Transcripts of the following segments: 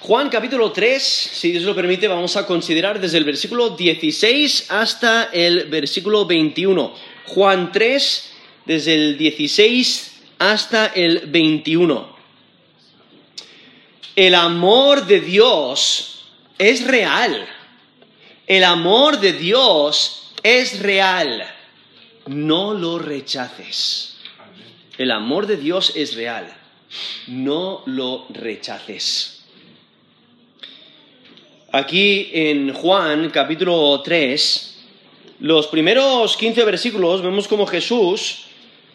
Juan capítulo 3, si Dios lo permite, vamos a considerar desde el versículo 16 hasta el versículo 21. Juan 3, desde el 16 hasta el 21. El amor de Dios es real. El amor de Dios es real. No lo rechaces. El amor de Dios es real. No lo rechaces. Aquí en Juan capítulo 3, los primeros 15 versículos vemos como Jesús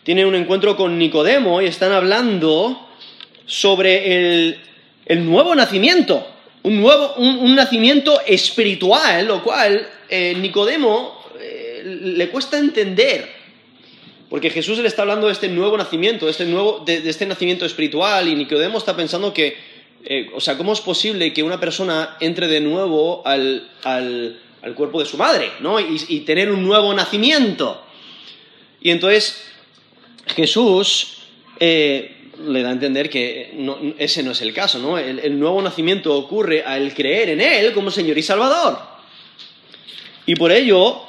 tiene un encuentro con Nicodemo y están hablando sobre el, nuevo nacimiento, un, nuevo, un, nacimiento espiritual, lo cual eh, Nicodemo eh, le cuesta entender. Porque Jesús le está hablando de este nuevo nacimiento, de este, nuevo, de este nacimiento espiritual, y Nicodemo está pensando que eh, o sea, ¿cómo es posible que una persona entre de nuevo al, cuerpo de su madre, ¿no? Y, tener un nuevo nacimiento. Y entonces Jesús eh, le da a entender que ese no es el caso, ¿no? El, nuevo nacimiento ocurre al creer en Él como Señor y Salvador. Y por ello,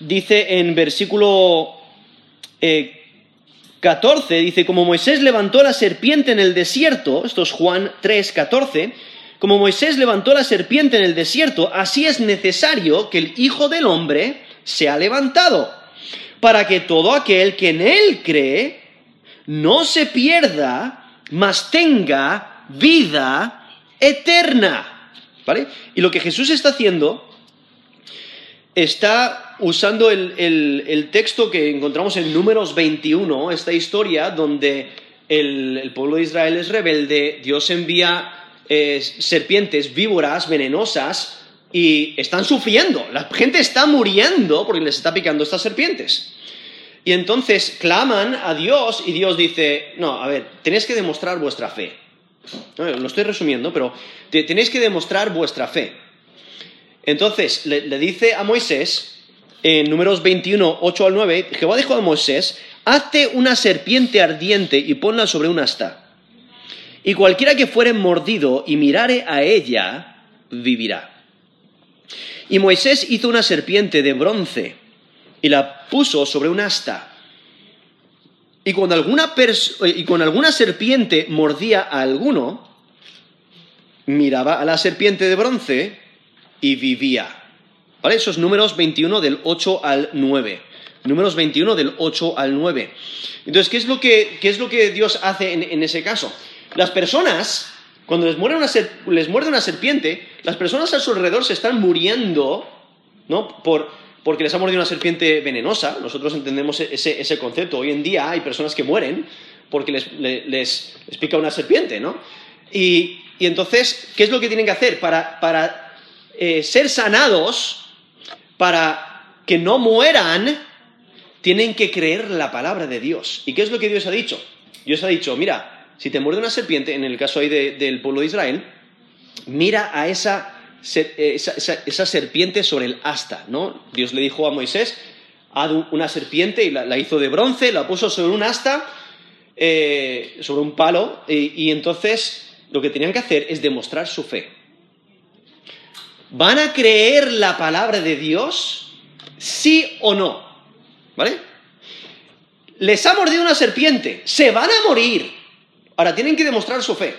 dice en versículo eh, 14 dice, como Moisés levantó la serpiente en el desierto, esto es Juan 3, 14, como Moisés levantó la serpiente en el desierto, así es necesario que el Hijo del Hombre sea levantado, para que todo aquel que en él cree no se pierda, mas tenga vida eterna. ¿Vale? Y lo que Jesús está haciendo está usando el, texto que encontramos en Números 21, esta historia donde el, pueblo de Israel es rebelde, Dios envía eh, serpientes víboras venenosas y están sufriendo, la gente está muriendo porque les está picando estas serpientes. Y entonces claman a Dios y Dios dice, no, a ver, tenéis que demostrar vuestra fe. Lo estoy resumiendo, pero tenéis que demostrar vuestra fe. Entonces le, dice a Moisés, en números 21, 8 al 9, Jehová dijo a Moisés, hazte una serpiente ardiente y ponla sobre un asta. Y cualquiera que fuere mordido y mirare a ella, vivirá. Y Moisés hizo una serpiente de bronce y la puso sobre un asta. Y cuando alguna, y cuando alguna serpiente mordía a alguno, miraba a la serpiente de bronce y vivía. ¿Vale? Esos números 21 del 8 al 9. Números 21 del 8 al 9. Entonces, ¿qué es lo que, qué es lo que Dios hace en, ese caso? Las personas, cuando les muerde, una les muerde una serpiente, las personas a su alrededor se están muriendo, ¿no? Por, porque les ha mordido una serpiente venenosa. Nosotros entendemos ese, ese concepto. Hoy en día hay personas que mueren porque les, les, pica una serpiente, ¿no? Y, y, entonces, ¿qué es lo que tienen que hacer para, para eh, ser sanados, para que no mueran, tienen que creer la palabra de Dios. ¿Y qué es lo que Dios ha dicho? Dios ha dicho, mira, si te muerde una serpiente, en el caso ahí del pueblo de Israel, mira a esa, esa, serpiente sobre el asta, ¿no? Dios le dijo a Moisés, haz una serpiente y la, hizo de bronce, la puso sobre un asta, eh, sobre un palo, y entonces lo que tenían que hacer es demostrar su fe. ¿Van a creer la palabra de Dios? ¿Sí o no? ¿Vale? Les ha mordido una serpiente, se van a morir. Ahora tienen que demostrar su fe.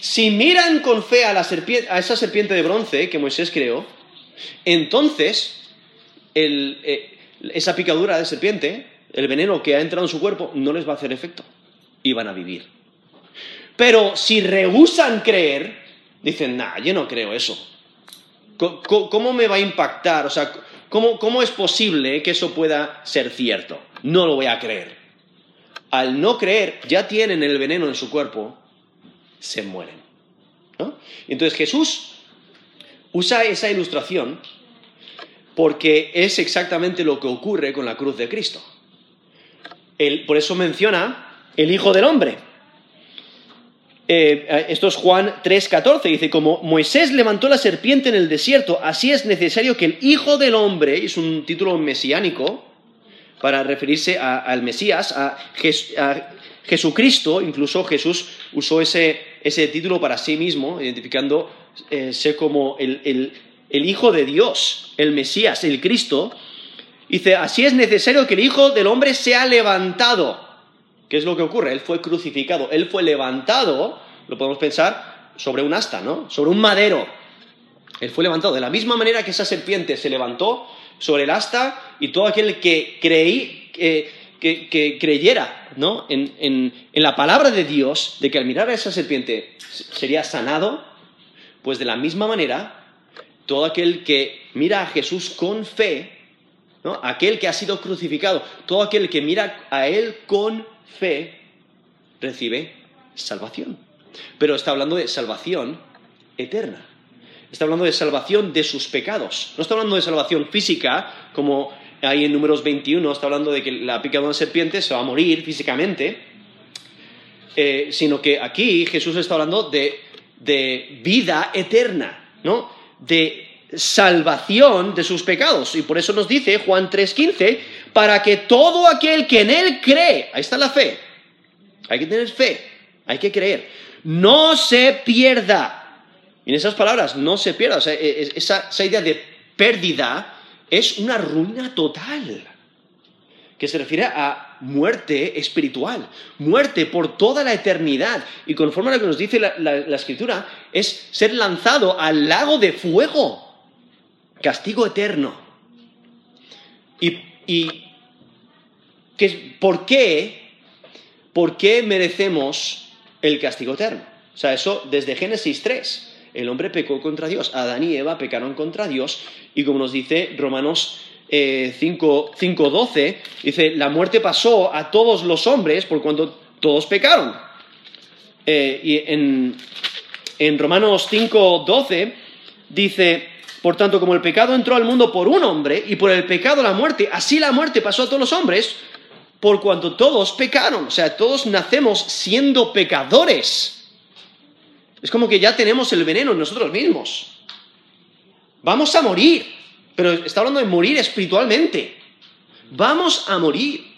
Si miran con fe a, la a esa serpiente de bronce que Moisés creó, entonces eh, esa picadura de serpiente, el veneno que ha entrado en su cuerpo, no les va a hacer efecto y van a vivir. Pero si rehusan creer, dicen, nah, yo no creo eso. ¿Cómo me va a impactar? O sea, ¿cómo, es posible que eso pueda ser cierto? No lo voy a creer. Al no creer, ya tienen el veneno en su cuerpo, se mueren. Entonces Jesús usa esa ilustración porque es exactamente lo que ocurre con la cruz de Cristo. por eso menciona el Hijo del Hombre. Eh, esto es Juan 3:14, dice, como Moisés levantó la serpiente en el desierto, así es necesario que el Hijo del Hombre, es un título mesiánico para referirse al Mesías, a, Jesucristo, incluso Jesús usó ese, ese título para sí mismo, identificándose como el, el Hijo de Dios, el Mesías, el Cristo. Dice, así es necesario que el Hijo del Hombre sea levantado. ¿Qué es lo que ocurre? Él fue crucificado, él fue levantado, lo podemos pensar, sobre un asta, ¿no? Sobre un madero. Él fue levantado de la misma manera que esa serpiente se levantó sobre el asta y todo aquel que creí, que, creyera ¿no? en, en, la palabra de Dios, de que al mirar a esa serpiente sería sanado, pues de la misma manera, todo aquel que mira a Jesús con fe, ¿no? aquel que ha sido crucificado, todo aquel que mira a Él con fe, recibe salvación. Pero está hablando de salvación eterna. Está hablando de salvación de sus pecados. No está hablando de salvación física, como ahí en números 21 está hablando de que la picadura de una serpiente se va a morir físicamente, eh, sino que aquí Jesús está hablando de, de vida eterna, ¿no? De salvación de sus pecados. Y por eso nos dice Juan 3:15, para que todo aquel que en Él cree, ahí está la fe, hay que tener fe, hay que creer, no se pierda. En esas palabras, no se pierda, e, e, esa idea de pérdida es una ruina total, que se refiere a muerte espiritual, muerte por toda la eternidad. Y conforme a lo que nos dice la, escritura, es ser lanzado al lago de fuego, castigo eterno. Y, y ¿por qué? ¿Por qué merecemos el castigo eterno? O sea, eso desde Génesis 3 el hombre pecó contra Dios. Adán y Eva pecaron contra Dios y como nos dice Romanos 5.12, eh, dice, la muerte pasó a todos los hombres por cuanto todos pecaron. Eh, y en, en Romanos 5.12 dice, por tanto, como el pecado entró al mundo por un hombre y por el pecado la muerte, así la muerte pasó a todos los hombres por cuanto todos pecaron. O sea, todos nacemos siendo pecadores. Es como que ya tenemos el veneno en nosotros mismos. Vamos a morir, pero está hablando de morir espiritualmente. Vamos a morir.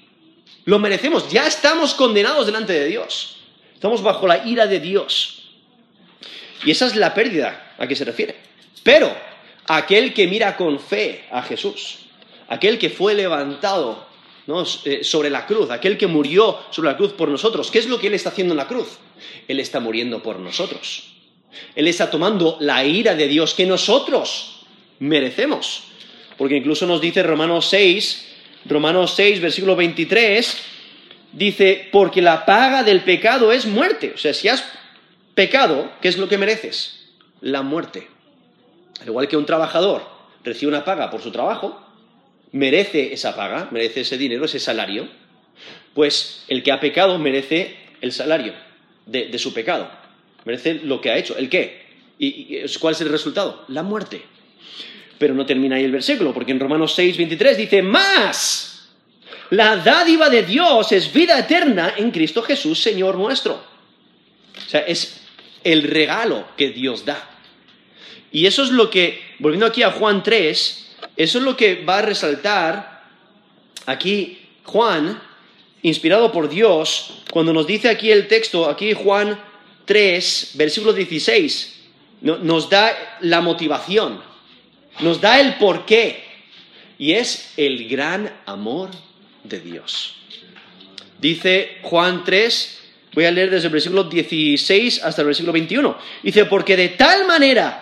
Lo merecemos, ya estamos condenados delante de Dios. Estamos bajo la ira de Dios. Y esa es la pérdida a que se refiere. Pero aquel que mira con fe a Jesús, aquel que fue levantado eh, sobre la cruz, aquel que murió sobre la cruz por nosotros. ¿Qué es lo que Él está haciendo en la cruz? Él está muriendo por nosotros. Él está tomando la ira de Dios que nosotros merecemos. Porque incluso nos dice Romanos 6, Romanos 6, versículo 23, dice, porque la paga del pecado es muerte. O sea, si has pecado, ¿qué es lo que mereces? La muerte. Al igual que un trabajador recibe una paga por su trabajo, merece esa paga, merece ese dinero, ese salario, pues el que ha pecado merece el salario de, su pecado, merece lo que ha hecho. ¿El qué? ¿Y, cuál es el resultado? La muerte. Pero no termina ahí el versículo, porque en Romanos 6, 23 dice, más, la dádiva de Dios es vida eterna en Cristo Jesús, Señor nuestro. O sea, es el regalo que Dios da. Y eso es lo que, volviendo aquí a Juan 3, eso es lo que va a resaltar aquí Juan, inspirado por Dios, cuando nos dice aquí el texto, aquí Juan 3, versículo 16, nos da la motivación, nos da el porqué, y es el gran amor de Dios. Dice Juan 3, voy a leer desde el versículo 16 hasta el versículo 21. Dice, porque de tal manera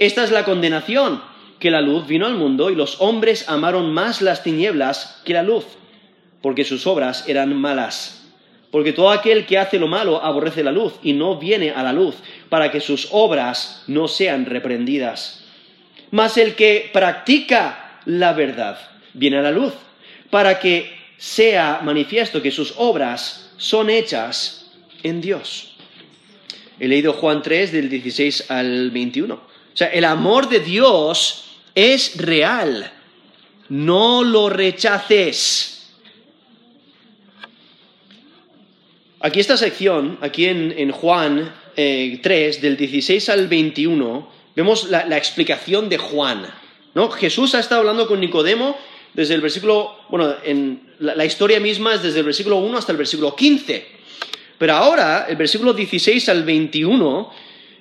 Esta es la condenación, que la luz vino al mundo y los hombres amaron más las tinieblas que la luz, porque sus obras eran malas. Porque todo aquel que hace lo malo aborrece la luz y no viene a la luz, para que sus obras no sean reprendidas. Mas el que practica la verdad viene a la luz, para que sea manifiesto que sus obras son hechas en Dios. he leído Juan 3 del 16 al 21. O sea, el amor de Dios es real. No lo rechaces. Aquí esta sección, aquí en, Juan 3, eh, del 16 al 21, vemos la, explicación de Juan. ¿no? Jesús ha estado hablando con Nicodemo desde el versículo, bueno, en la, historia misma es desde el versículo 1 hasta el versículo 15. Pero ahora, el versículo 16 al 21,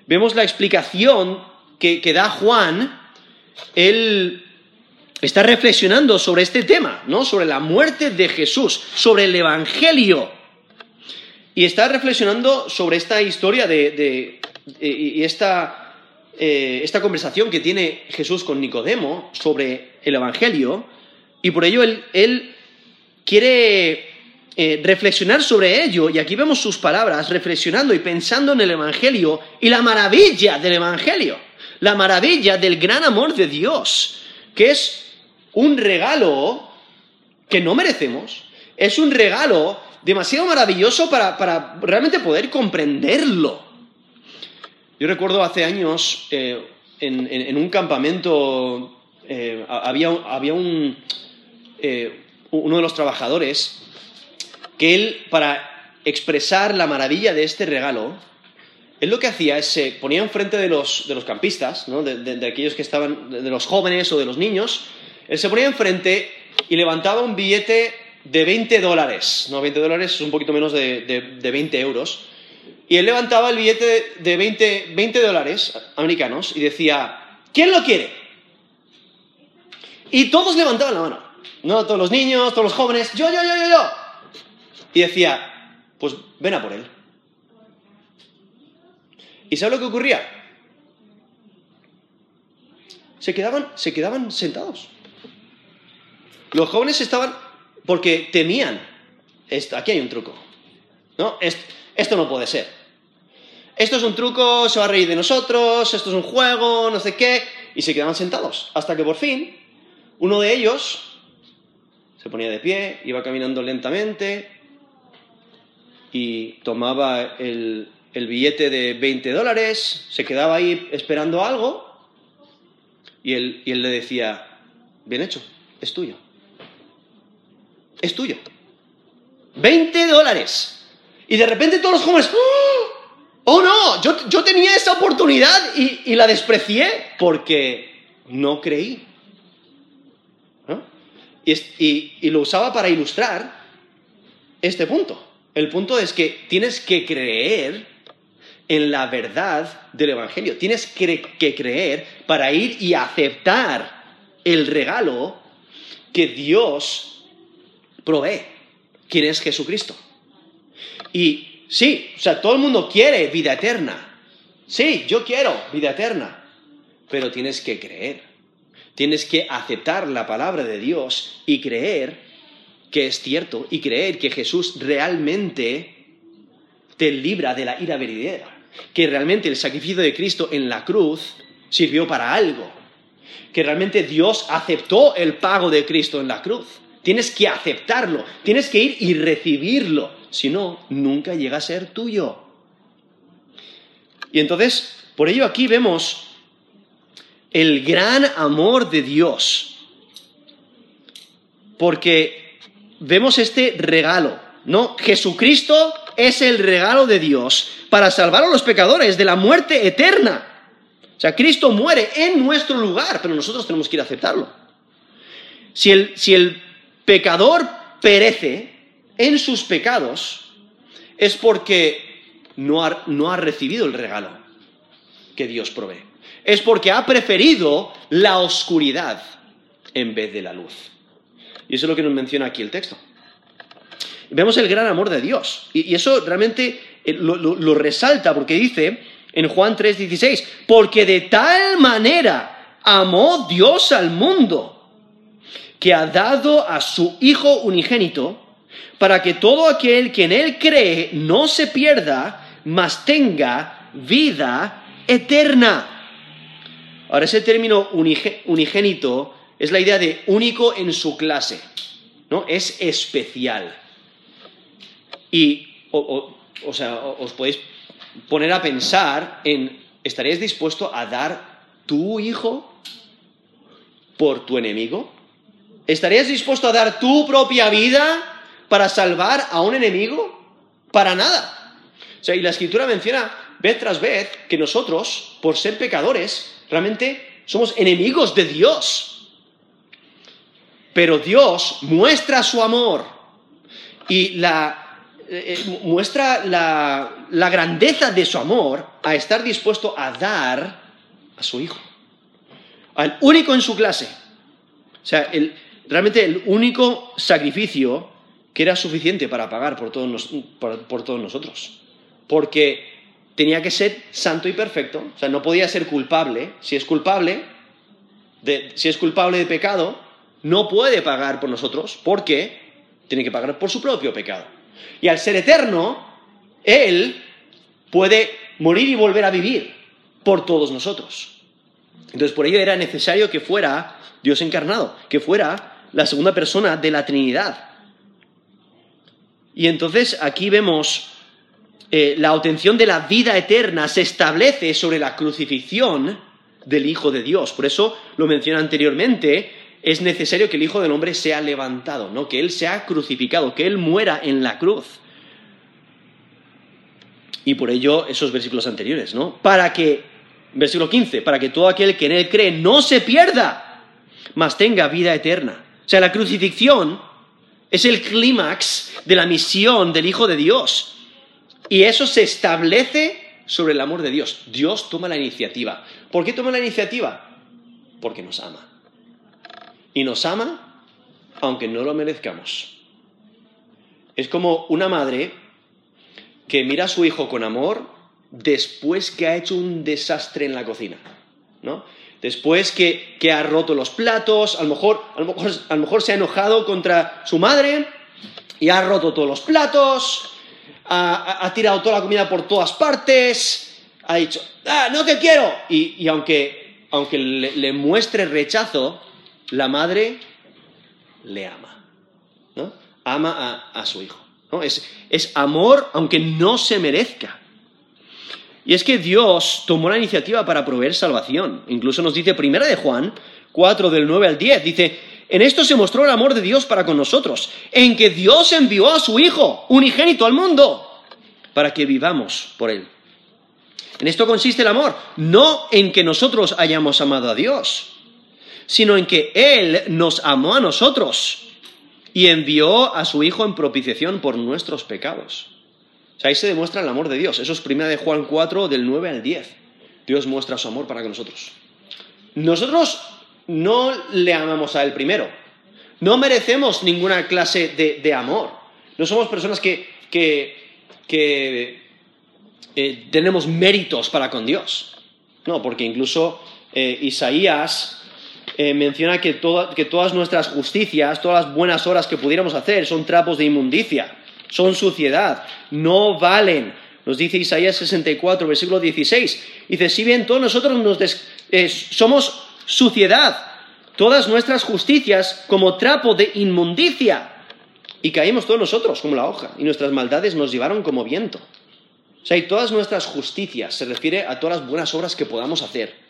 vemos la explicación que, da Juan. Él está reflexionando sobre este tema, ¿no? Sobre la muerte de Jesús, sobre el Evangelio. Y está reflexionando sobre esta historia de, y esta, eh, esta conversación que tiene Jesús con Nicodemo sobre el Evangelio. Y por ello él, quiere eh, reflexionar sobre ello. Y aquí vemos sus palabras, reflexionando y pensando en el Evangelio y la maravilla del Evangelio. La maravilla del gran amor de Dios, que es un regalo que no merecemos. Es un regalo demasiado maravilloso para, realmente poder comprenderlo. Yo recuerdo hace años eh, en, un campamento eh, había, había un, eh, uno de los trabajadores, que él, para expresar la maravilla de este regalo, él lo que hacía es se ponía enfrente de los, de los campistas, de, aquellos que estaban, de, los jóvenes o de los niños, él se ponía enfrente y levantaba un billete de 20 dólares, no 20 dólares es un poquito menos de, de 20 euros, y él levantaba el billete de 20, 20 dólares americanos y decía, ¿quién lo quiere? Y todos levantaban la mano. ¿no? Todos los niños, todos los jóvenes, yo, yo, yo, yo, yo. Y decía, pues ven a por él. ¿Y sabe lo que ocurría? Se quedaban, se quedaban sentados. Los jóvenes estaban porque temían. Esto, aquí hay un truco. ¿No? Esto no puede ser. Esto es un truco, se va a reír de nosotros, esto es un juego, no sé qué. Y se quedaban sentados. Hasta que por fin, uno de ellos se ponía de pie, iba caminando lentamente y tomaba el, billete de 20 dólares, se quedaba ahí esperando algo y él, y él le decía, bien hecho, es tuyo. Es tuyo. 20 dólares. Y de repente todos los jóvenes, ¡Oh! ¡oh, no! Yo, tenía esa oportunidad y, y la desprecié porque no creí y, lo usaba para ilustrar este punto. El punto es que tienes que creer en la verdad del Evangelio. Tienes que, creer para ir y aceptar el regalo que Dios provee, quien es Jesucristo. Y sí, o sea, todo el mundo quiere vida eterna. Sí, yo quiero vida eterna, pero tienes que creer. Tienes que aceptar la palabra de Dios y creer que es cierto y creer que Jesús realmente te libra de la ira venidera, que realmente el sacrificio de Cristo en la cruz sirvió para algo, que realmente Dios aceptó el pago de Cristo en la cruz. Tienes que aceptarlo, tienes que ir y recibirlo, si no, nunca llega a ser tuyo. Y entonces, por ello aquí vemos el gran amor de Dios. Porque vemos este regalo, ¿no? Jesucristo es el regalo de Dios para salvar a los pecadores de la muerte eterna. O sea, Cristo muere en nuestro lugar, pero nosotros tenemos que ir a aceptarlo. Si el, si el pecador perece en sus pecados, es porque no ha, no ha recibido el regalo que Dios provee es porque ha preferido la oscuridad en vez de la luz. Y eso es lo que nos menciona aquí el texto. Vemos el gran amor de Dios. Y, eso realmente eh, lo, resalta porque dice en Juan 3:16, porque de tal manera amó Dios al mundo que ha dado a su Hijo unigénito para que todo aquel que en Él cree no se pierda, mas tenga vida eterna. Ahora, ese término unigénito es la idea de único en su clase, ¿no? Es especial. Y, sea, os podéis poner a pensar en, ¿estarías dispuesto a dar tu hijo por tu enemigo? ¿Estarías dispuesto a dar tu propia vida para salvar a un enemigo? Para nada. O sea, y la escritura menciona vez tras vez que nosotros, por ser pecadores, realmente somos enemigos de Dios. Pero Dios muestra su amor y la, eh, eh, muestra la, grandeza de su amor a estar dispuesto a dar a su Hijo. Al único en su clase. O sea, el, realmente el único sacrificio que era suficiente para pagar por todos, por, todos nosotros. Porque tenía que ser santo y perfecto, o sea, no podía ser culpable. Si es culpable, si es culpable de pecado, no puede pagar por nosotros porque tiene que pagar por su propio pecado. Y al ser eterno, Él puede morir y volver a vivir por todos nosotros. Entonces, por ello era necesario que fuera Dios encarnado, que fuera la segunda persona de la Trinidad. Y entonces aquí vemos eh, la obtención de la vida eterna se establece sobre la crucifixión del Hijo de Dios. Por eso lo mencioné anteriormente, es necesario que el Hijo del Hombre sea levantado, ¿no? que Él sea crucificado, que Él muera en la cruz. Y por ello esos versículos anteriores, ¿no? Para que, versículo 15, para que todo aquel que en Él cree no se pierda, mas tenga vida eterna. O sea, la crucifixión es el clímax de la misión del Hijo de Dios. Y eso se establece sobre el amor de Dios. Dios toma la iniciativa. ¿Por qué toma la iniciativa? Porque nos ama. Y nos ama aunque no lo merezcamos. Es como una madre que mira a su hijo con amor después que ha hecho un desastre en la cocina. ¿no? Después que, ha roto los platos, a lo, mejor, a, mejor, a mejor se ha enojado contra su madre y ha roto todos los platos, ha, tirado toda la comida por todas partes, ha dicho, ah, no te quiero. Y, aunque, aunque le, muestre rechazo, la madre le ama. Ama a, su hijo. es amor aunque no se merezca. Y es que Dios tomó la iniciativa para proveer salvación. Incluso nos dice Primera de Juan 4 del 9 al 10, dice, en esto se mostró el amor de Dios para con nosotros, en que Dios envió a su Hijo, unigénito al mundo, para que vivamos por Él. En esto consiste el amor, no en que nosotros hayamos amado a Dios, sino en que Él nos amó a nosotros y envió a su Hijo en propiciación por nuestros pecados. O sea, ahí se demuestra el amor de Dios. Eso es primera de Juan 4, del 9 al 10. Dios muestra su amor para con nosotros. Nosotros no le amamos a Él primero. No merecemos ninguna clase de, amor. No somos personas que, que, eh, tenemos méritos para con Dios. No, porque incluso eh, Isaías eh, menciona que, que todas nuestras justicias, todas las buenas horas que pudiéramos hacer son trapos de inmundicia, son suciedad, no valen. Nos dice Isaías 64, versículo 16. Dice, si bien todos nosotros nos somos suciedad, todas nuestras justicias como trapo de inmundicia. Y caímos todos nosotros como la hoja, y nuestras maldades nos llevaron como viento. O sea, y todas nuestras justicias se refiere a todas las buenas obras que podamos hacer.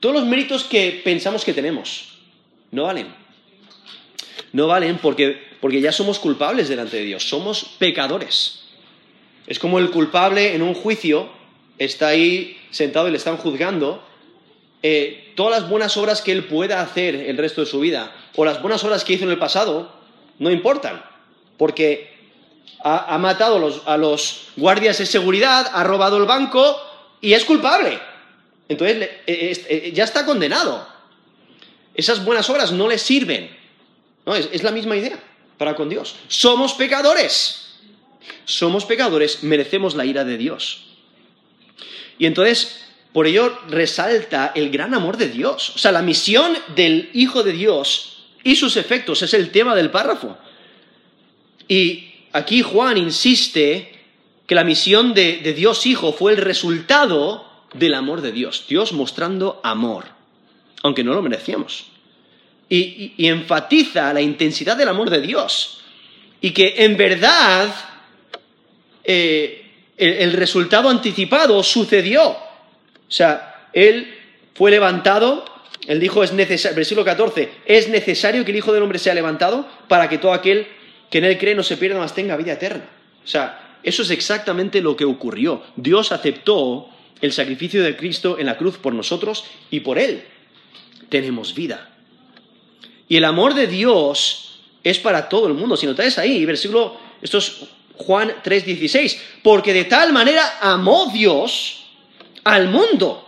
Todos los méritos que pensamos que tenemos no valen. No valen porque, porque ya somos culpables delante de Dios, somos pecadores. Es como el culpable en un juicio está ahí sentado y le están juzgando eh, todas las buenas obras que él pueda hacer el resto de su vida, o las buenas obras que hizo en el pasado, no importan, porque ha, matado a los, guardias de seguridad, ha robado el banco y es culpable. Entonces eh, eh, ya está condenado. Esas buenas obras no le sirven. No, es la misma idea para con Dios. Somos pecadores. Somos pecadores, merecemos la ira de Dios. Y entonces por ello resalta el gran amor de Dios. O sea, la misión del Hijo de Dios y sus efectos es el tema del párrafo. Y aquí Juan insiste que la misión de, Dios Hijo fue el resultado del amor de Dios. Dios mostrando amor, aunque no lo merecíamos. Y, enfatiza la intensidad del amor de Dios. Y que en verdad eh, el, resultado anticipado sucedió. O sea, él fue levantado, él dijo, es necesario, versículo 14, es necesario que el Hijo del Hombre sea levantado para que todo aquel que en él cree no se pierda, más tenga vida eterna. O sea, eso es exactamente lo que ocurrió. Dios aceptó el sacrificio de Cristo en la cruz por nosotros y por él tenemos vida. Y el amor de Dios es para todo el mundo. Si notáis ahí, versículo, esto es Juan 3:16, porque de tal manera amó Dios al mundo.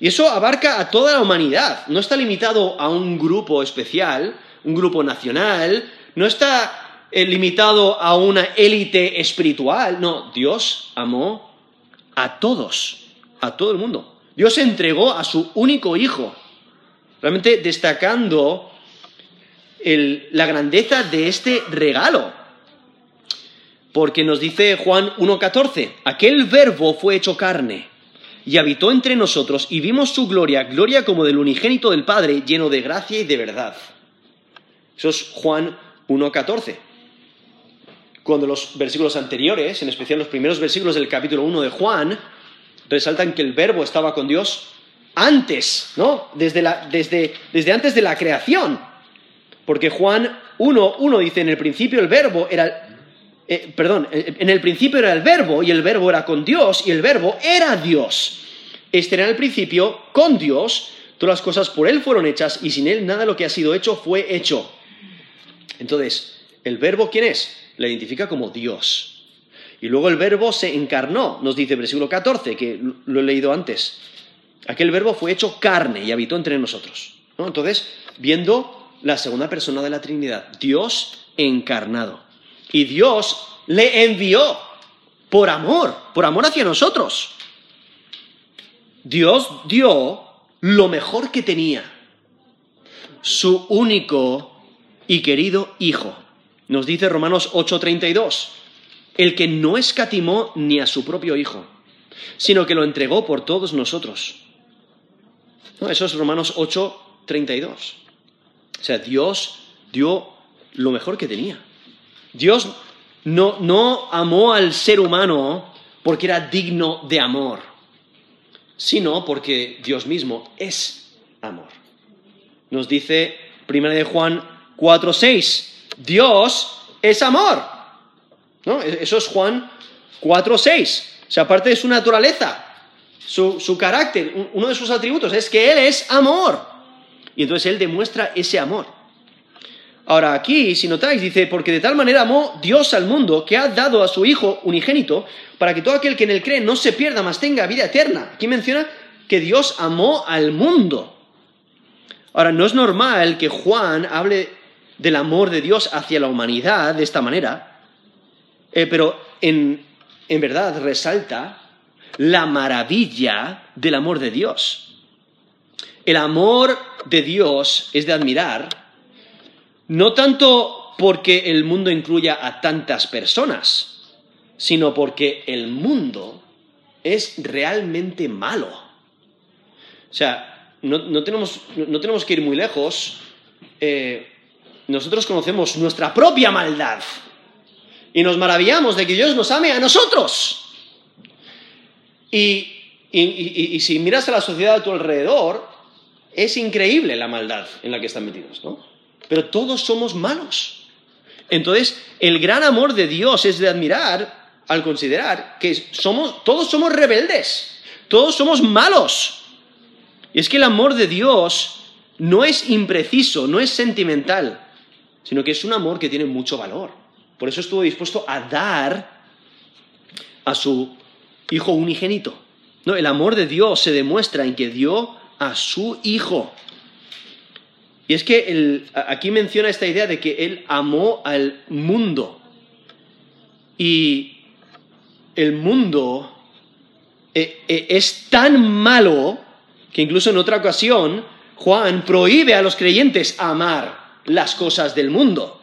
Y eso abarca a toda la humanidad. No está limitado a un grupo especial, un grupo nacional, no está eh, limitado a una élite espiritual. No, Dios amó a todos, a todo el mundo. Dios entregó a su único hijo, realmente destacando la grandeza de este regalo. Porque nos dice Juan 1.14, aquel verbo fue hecho carne y habitó entre nosotros y vimos su gloria, gloria como del unigénito del Padre, lleno de gracia y de verdad. Eso es Juan 1.14. Cuando los versículos anteriores, en especial los primeros versículos del capítulo 1 de Juan, resaltan que el verbo estaba con Dios antes, ¿no? Desde, desde antes de la creación. Porque Juan 1.1 dice, en el principio el verbo era eh, perdón, eh, en el principio era el verbo y el verbo era con Dios y el verbo era Dios. Este era el principio con Dios, todas las cosas por Él fueron hechas y sin Él nada de lo que ha sido hecho fue hecho. Entonces, ¿el verbo quién es? Le identifica como Dios. Y luego el verbo se encarnó, nos dice el versículo 14, que lo he leído antes. Aquel verbo fue hecho carne y habitó entre nosotros. Entonces, viendo la segunda persona de la Trinidad, Dios encarnado. Y Dios le envió por amor, por amor hacia nosotros. Dios dio lo mejor que tenía, su único y querido Hijo. Nos dice Romanos 8:32, el que no escatimó ni a su propio Hijo, sino que lo entregó por todos nosotros. eso es Romanos 8:32. O sea, Dios dio lo mejor que tenía. Dios no, no amó al ser humano porque era digno de amor, sino porque Dios mismo es amor. Nos dice 1 de Juan 4:6, Dios es amor. ¿No? E-, eso es Juan 4:6. O sea, aparte de su naturaleza, su, su carácter, uno de sus atributos es que Él es amor. Y entonces Él demuestra ese amor. Ahora aquí, si notáis, dice, porque de tal manera amó Dios al mundo que ha dado a su Hijo unigénito para que todo aquel que en él cree no se pierda, mas tenga vida eterna. Aquí menciona que Dios amó al mundo. Ahora, no es normal que Juan hable del amor de Dios hacia la humanidad de esta manera, eh, pero en, en verdad resalta la maravilla del amor de Dios. El amor de Dios es de admirar, no tanto porque el mundo incluya a tantas personas, sino porque el mundo es realmente malo. O sea, no, tenemos, que ir muy lejos. Eh, nosotros conocemos nuestra propia maldad y nos maravillamos de que Dios nos ame a nosotros. Y, y, si miras a la sociedad a tu alrededor, es increíble la maldad en la que están metidos, ¿no? pero todos somos malos. Entonces, el gran amor de Dios es de admirar al considerar que somos, todos somos rebeldes, todos somos malos. Y es que el amor de Dios no es impreciso, no es sentimental, sino que es un amor que tiene mucho valor. Por eso estuvo dispuesto a dar a su Hijo unigénito. No, el amor de Dios se demuestra en que dio a su Hijo. Y es que aquí menciona esta idea de que Él amó al mundo. Y el mundo eh, eh, es tan malo que incluso en otra ocasión Juan prohíbe a los creyentes amar las cosas del mundo.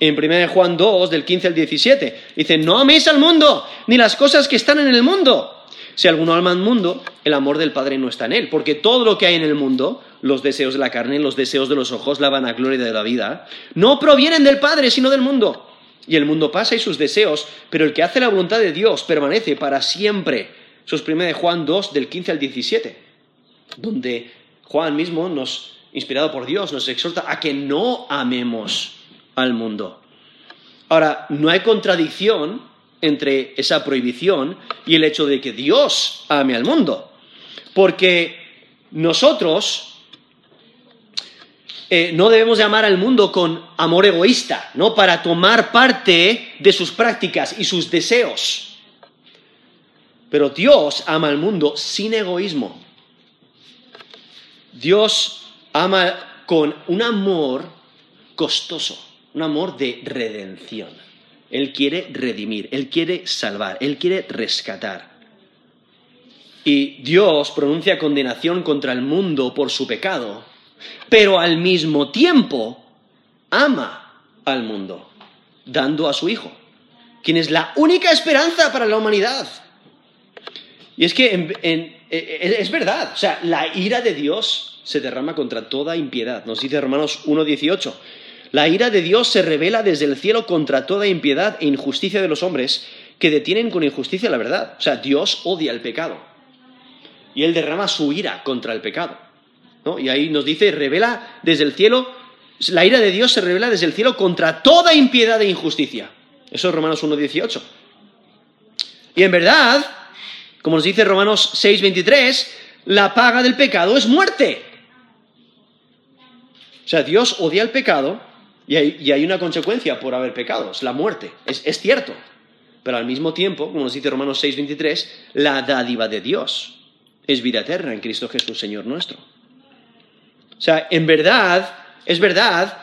En 1 Juan 2, del 15 al 17, dice, no améis al mundo, ni las cosas que están en el mundo. Si alguno ama al mundo, el amor del Padre no está en él, porque todo lo que hay en el mundo, los deseos de la carne, los deseos de los ojos, la vanagloria de la vida, no provienen del Padre, sino del mundo. y el mundo pasa y sus deseos, pero el que hace la voluntad de Dios permanece para siempre. Eso es 1 de Juan 2, del 15 al 17, donde Juan mismo nos, inspirado por Dios, nos exhorta a que no amemos al mundo. Ahora, no hay contradicción entre esa prohibición y el hecho de que Dios ame al mundo, porque nosotros eh, no debemos llamar al mundo con amor egoísta, ¿no? Para tomar parte de sus prácticas y sus deseos. Pero Dios ama al mundo sin egoísmo. Dios ama con un amor costoso, un amor de redención. Él quiere redimir, Él quiere salvar, Él quiere rescatar. Y Dios pronuncia condenación contra el mundo por su pecado, pero al mismo tiempo ama al mundo, dando a su Hijo, quien es la única esperanza para la humanidad. Y es que e, es verdad, o sea, la ira de Dios se derrama contra toda impiedad. Nos dice Romanos 1.18. La ira de Dios se revela desde el cielo contra toda impiedad e injusticia de los hombres que detienen con injusticia la verdad. O sea, Dios odia el pecado. Y Él derrama su ira contra el pecado. Y ahí nos dice, revela desde el cielo, la ira de Dios se revela desde el cielo contra toda impiedad e injusticia. Eso es Romanos 1.18. Y en verdad, como nos dice Romanos 6.23, la paga del pecado es muerte. O sea, Dios odia el pecado y hay, una consecuencia por haber pecado, es la muerte. Es, es cierto. Pero al mismo tiempo, como nos dice Romanos 6.23, la dádiva de Dios es vida eterna en Cristo Jesús, Señor nuestro. O sea, en verdad, es verdad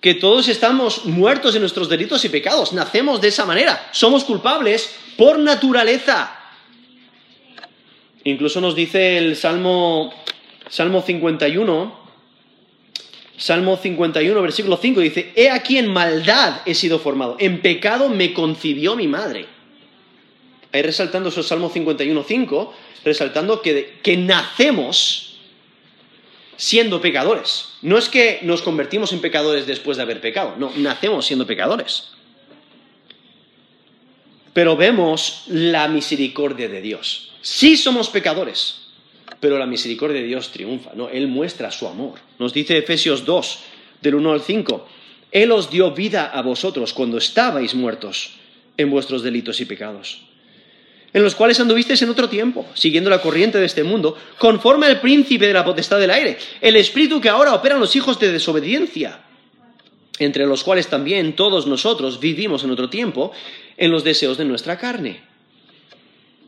que todos estamos muertos en nuestros delitos y pecados, nacemos de esa manera, somos culpables por naturaleza. Incluso nos dice el Salmo, Salmo 51, Salmo 51, versículo 5, dice, He aquí en maldad he sido formado, en pecado me concibió mi madre. Ahí resaltando eso, Salmo 51, 5, resaltando que, que nacemos siendo pecadores. No es que nos convertimos en pecadores después de haber pecado, no, nacemos siendo pecadores. Pero vemos la misericordia de Dios. Sí somos pecadores, pero la misericordia de Dios triunfa, ¿no? Él muestra su amor. Nos dice Efesios 2, del 1 al 5, Él os dio vida a vosotros cuando estabais muertos en vuestros delitos y pecados en los cuales anduvisteis en otro tiempo, siguiendo la corriente de este mundo, conforme al príncipe de la potestad del aire, el espíritu que ahora opera en los hijos de desobediencia, entre los cuales también todos nosotros vivimos en otro tiempo en los deseos de nuestra carne,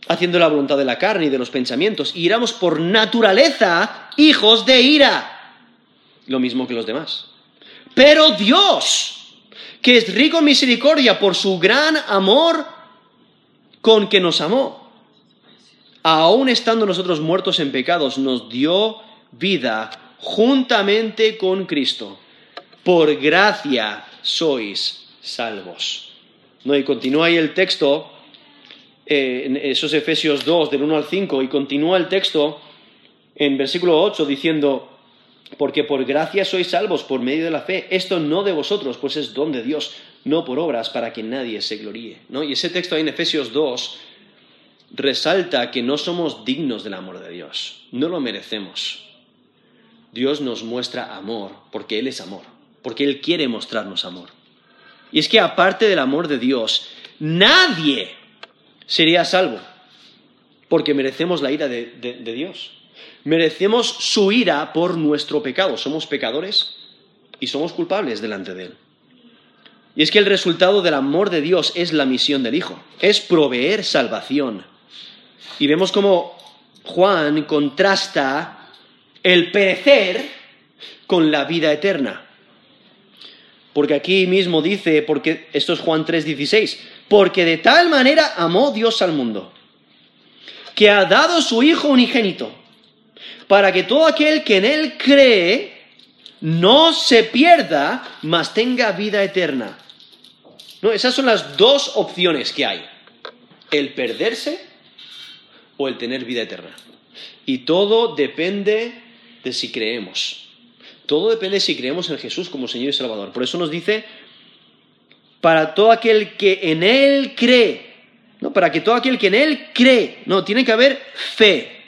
haciendo la voluntad de la carne y de los pensamientos, y éramos por naturaleza hijos de ira, lo mismo que los demás. Pero Dios, que es rico en misericordia por su gran amor, con que nos amó. Aún estando nosotros muertos en pecados, nos dio vida juntamente con Cristo. Por gracia sois salvos. ¿No? Y continúa ahí el texto, eh, en esos Efesios 2, del 1 al 5, y continúa el texto en versículo 8 diciendo, porque por gracia sois salvos por medio de la fe, esto no de vosotros, pues es don de Dios, no por obras para que nadie se gloríe. ¿no? Y ese texto ahí en Efesios 2 resalta que no somos dignos del amor de Dios, no lo merecemos. Dios nos muestra amor porque Él es amor, porque Él quiere mostrarnos amor. Y es que aparte del amor de Dios, nadie sería salvo, porque merecemos la ira de, Dios. Merecemos su ira por nuestro pecado. Somos pecadores y somos culpables delante de Él. Y es que el resultado del amor de Dios es la misión del Hijo, es proveer salvación. Y vemos cómo Juan contrasta el perecer con la vida eterna. Porque aquí mismo dice, porque esto es Juan 3:16, porque de tal manera amó Dios al mundo, que ha dado su Hijo unigénito, para que todo aquel que en Él cree no se pierda, mas tenga vida eterna. No, esas son las dos opciones que hay. El perderse o el tener vida eterna. Y todo depende de si creemos. Todo depende de si creemos en Jesús como Señor y Salvador. Por eso nos dice para todo aquel que en Él cree. No, para que todo aquel que en Él cree. No, tiene que haber fe.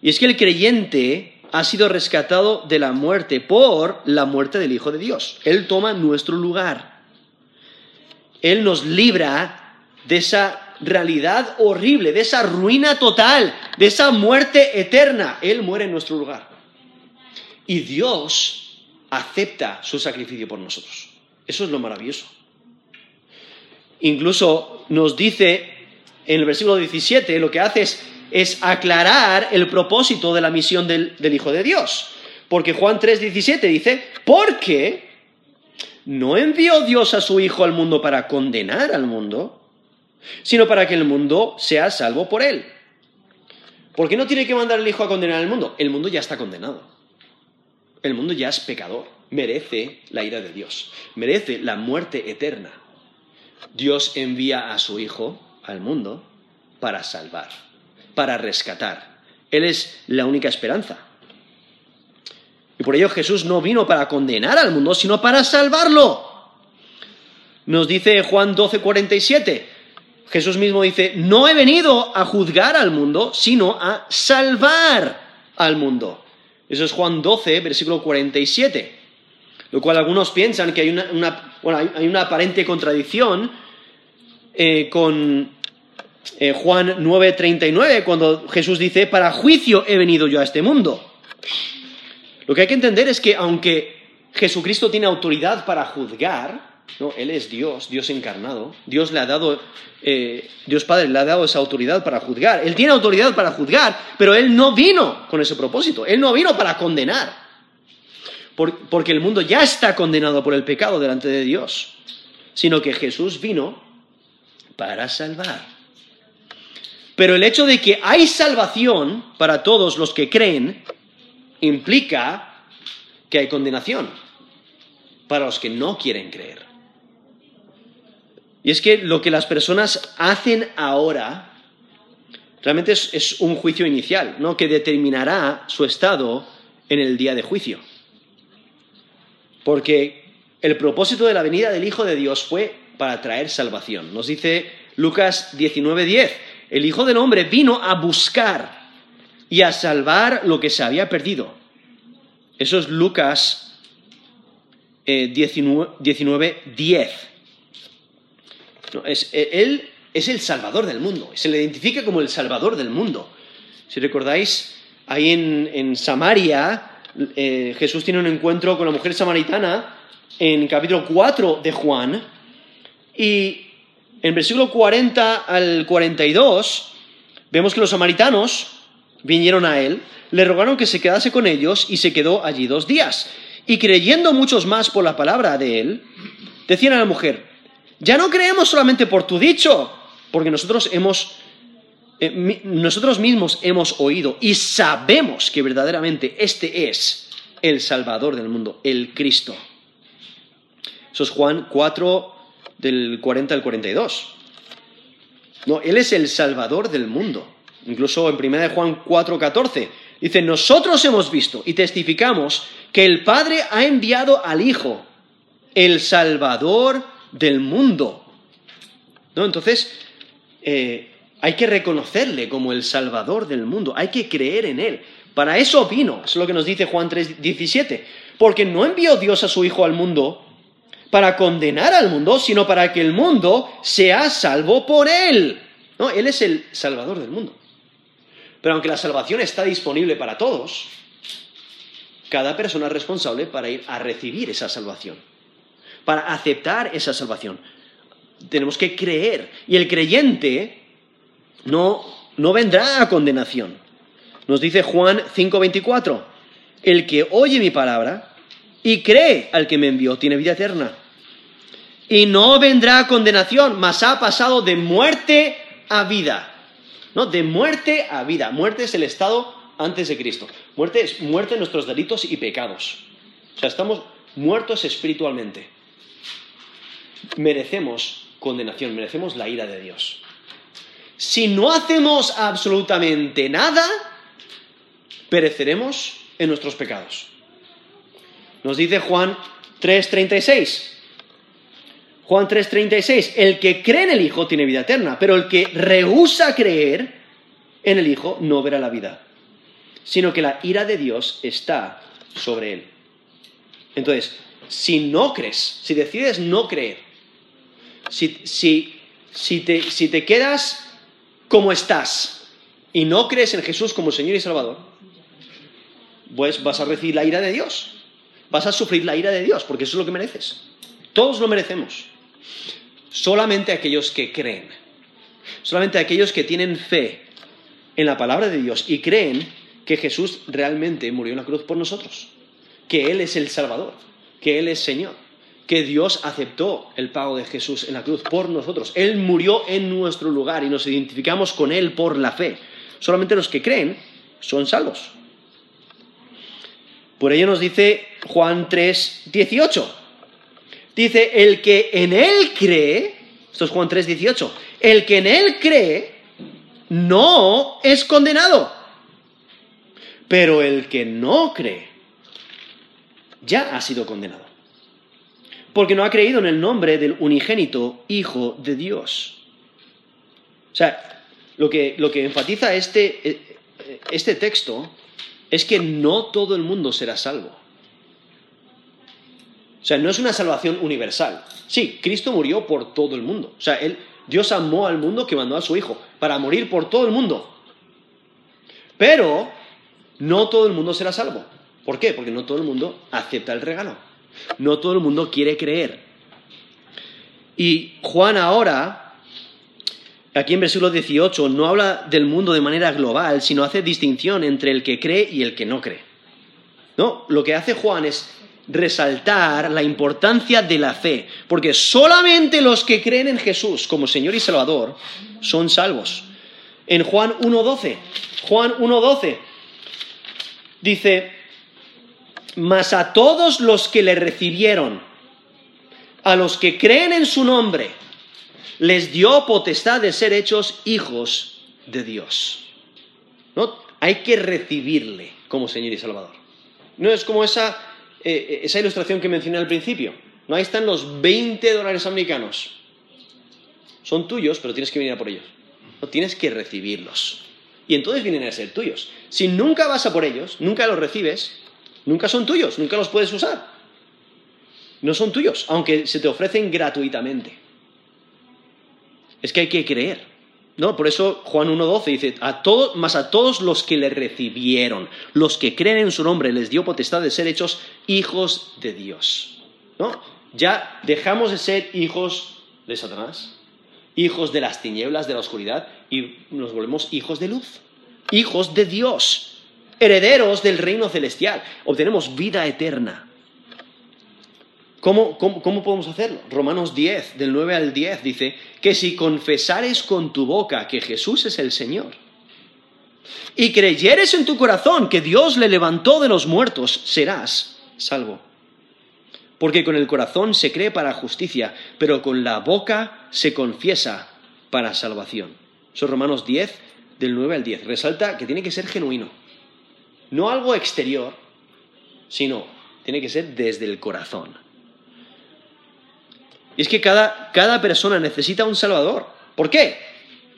Y es que el creyente ha sido rescatado de la muerte por la muerte del Hijo de Dios. Él toma nuestro lugar. Él nos libra de esa realidad horrible, de esa ruina total, de esa muerte eterna. Él muere en nuestro lugar. Y Dios acepta su sacrificio por nosotros. Eso es lo maravilloso. Incluso nos dice en el versículo 17, lo que hace es, aclarar el propósito de la misión del, del Hijo de Dios. Porque Juan 3:17 dice, porque no envió Dios a su Hijo al mundo para condenar al mundo, sino para que el mundo sea salvo por él. ¿Por qué no tiene que mandar el Hijo a condenar al mundo? El mundo ya está condenado. El mundo ya es pecador, merece la ira de Dios, merece la muerte eterna. Dios envía a su Hijo al mundo para salvar, para rescatar. Él es la única esperanza. Y por ello Jesús no vino para condenar al mundo, sino para salvarlo. Nos dice Juan 12, 47. Jesús mismo dice, no he venido a juzgar al mundo, sino a salvar al mundo. Eso es Juan 12, versículo 47. Lo cual algunos piensan que hay una, aparente contradicción eh, con eh, Juan 9, 39, cuando Jesús dice, para juicio he venido yo a este mundo. Lo que hay que entender es que aunque Jesucristo tiene autoridad para juzgar, no, Él es Dios, Dios encarnado. Dios le ha dado, eh, Dios Padre le ha dado esa autoridad para juzgar. Él tiene autoridad para juzgar, pero Él no vino con ese propósito. Él no vino para condenar. Porque el mundo ya está condenado por el pecado delante de Dios. Sino que Jesús vino para salvar. Pero el hecho de que hay salvación para todos los que creen implica que hay condenación para los que no quieren creer. Y es que lo que las personas hacen ahora realmente es, un juicio inicial, ¿no? que determinará su estado en el día de juicio. Porque el propósito de la venida del Hijo de Dios fue para traer salvación. Nos dice Lucas 19:10, el Hijo del Hombre vino a buscar y a salvar lo que se había perdido. Eso es Lucas 19:10. Eh, es, eh, él es el Salvador del mundo, se le identifica como el Salvador del mundo. Si recordáis, ahí en, Samaria, eh, Jesús tiene un encuentro con la mujer samaritana en capítulo 4 de Juan, y en versículo 40 al 42 vemos que los samaritanos vinieron a él, le rogaron que se quedase con ellos y se quedó allí dos días. Y creyendo muchos más por la palabra de él, decían a la mujer, ya no creemos solamente por tu dicho, porque nosotros hemos, eh, nosotros mismos hemos oído y sabemos que verdaderamente este es el Salvador del mundo, el Cristo. Eso es Juan 4, del 40 al 42. No, Él es el Salvador del mundo. Incluso en 1 Juan 4, 14 dice, nosotros hemos visto y testificamos que el Padre ha enviado al Hijo, el Salvador del mundo. ¿No? Entonces, eh, hay que reconocerle como el Salvador del mundo, hay que creer en Él. Para eso vino, es lo que nos dice Juan 3, 17, porque no envió Dios a su Hijo al mundo para condenar al mundo, sino para que el mundo sea salvo por Él. ¿No? Él es el Salvador del mundo. Pero aunque la salvación está disponible para todos, cada persona es responsable para ir a recibir esa salvación para aceptar esa salvación. Tenemos que creer. Y el creyente no, no vendrá a condenación. Nos dice Juan 5:24, el que oye mi palabra y cree al que me envió tiene vida eterna. Y no vendrá a condenación, mas ha pasado de muerte a vida. ¿No? De muerte a vida. Muerte es el estado antes de Cristo. Muerte es muerte nuestros delitos y pecados. O sea, estamos muertos espiritualmente merecemos condenación, merecemos la ira de Dios. Si no hacemos absolutamente nada, pereceremos en nuestros pecados. Nos dice Juan 3:36, Juan 3:36, el que cree en el Hijo tiene vida eterna, pero el que rehúsa creer en el Hijo no verá la vida, sino que la ira de Dios está sobre él. Entonces, si no crees, si decides no creer, si, si, te, si te quedas como estás y no crees en Jesús como Señor y Salvador, pues vas a recibir la ira de Dios. Vas a sufrir la ira de Dios, porque eso es lo que mereces. Todos lo merecemos. Solamente aquellos que creen, solamente aquellos que tienen fe en la palabra de Dios y creen que Jesús realmente murió en la cruz por nosotros, que Él es el Salvador, que Él es Señor, que Dios aceptó el pago de Jesús en la cruz por nosotros. Él murió en nuestro lugar y nos identificamos con Él por la fe. Solamente los que creen son salvos. Por ello nos dice Juan 3, 18. Dice, el que en Él cree, esto es Juan 3, 18, el que en Él cree no es condenado. Pero el que no cree ya ha sido condenado. Porque no ha creído en el nombre del unigénito Hijo de Dios. O sea, lo que, lo que enfatiza este, este texto es que no todo el mundo será salvo. O sea, no es una salvación universal. Sí, Cristo murió por todo el mundo. O sea, él, Dios amó al mundo que mandó a su Hijo para morir por todo el mundo. Pero no todo el mundo será salvo. ¿Por qué? Porque no todo el mundo acepta el regalo. No todo el mundo quiere creer. Y Juan ahora, aquí en versículo 18, no habla del mundo de manera global, sino hace distinción entre el que cree y el que no cree. No, lo que hace Juan es resaltar la importancia de la fe, porque solamente los que creen en Jesús como Señor y Salvador son salvos. En Juan 1.12, Juan 1.12 dice, mas a todos los que le recibieron, a los que creen en su nombre, les dio potestad de ser hechos hijos de Dios. ¿No? Hay que recibirle como Señor y Salvador. No es como esa eh, esa ilustración que mencioné al principio. No, ahí están los 20 dólares americanos. Son tuyos, pero tienes que venir a por ellos. No tienes que recibirlos. Y entonces vienen a ser tuyos. Si nunca vas a por ellos, nunca los recibes, nunca son tuyos, nunca los puedes usar. No son tuyos, aunque se te ofrecen gratuitamente. Es que hay que creer. No, por eso Juan 1.12 dice, a todos, más a todos los que le recibieron, los que creen en su nombre, les dio potestad de ser hechos hijos de Dios. ¿No? Ya dejamos de ser hijos de Satanás, hijos de las tinieblas, de la oscuridad, y nos volvemos hijos de luz, hijos de Dios, herederos del reino celestial, obtenemos vida eterna. ¿Cómo, podemos hacerlo? Romanos 10, del 9 al 10, dice que si confesares con tu boca que Jesús es el Señor y creyeres en tu corazón que Dios le levantó de los muertos, serás salvo. Porque con el corazón se cree para justicia, pero con la boca se confiesa para salvación. Eso es Romanos 10, del 9 al 10. Resalta que tiene que ser genuino. No algo exterior, sino tiene que ser desde el corazón. Y es que cada, cada persona necesita un Salvador. ¿Por qué?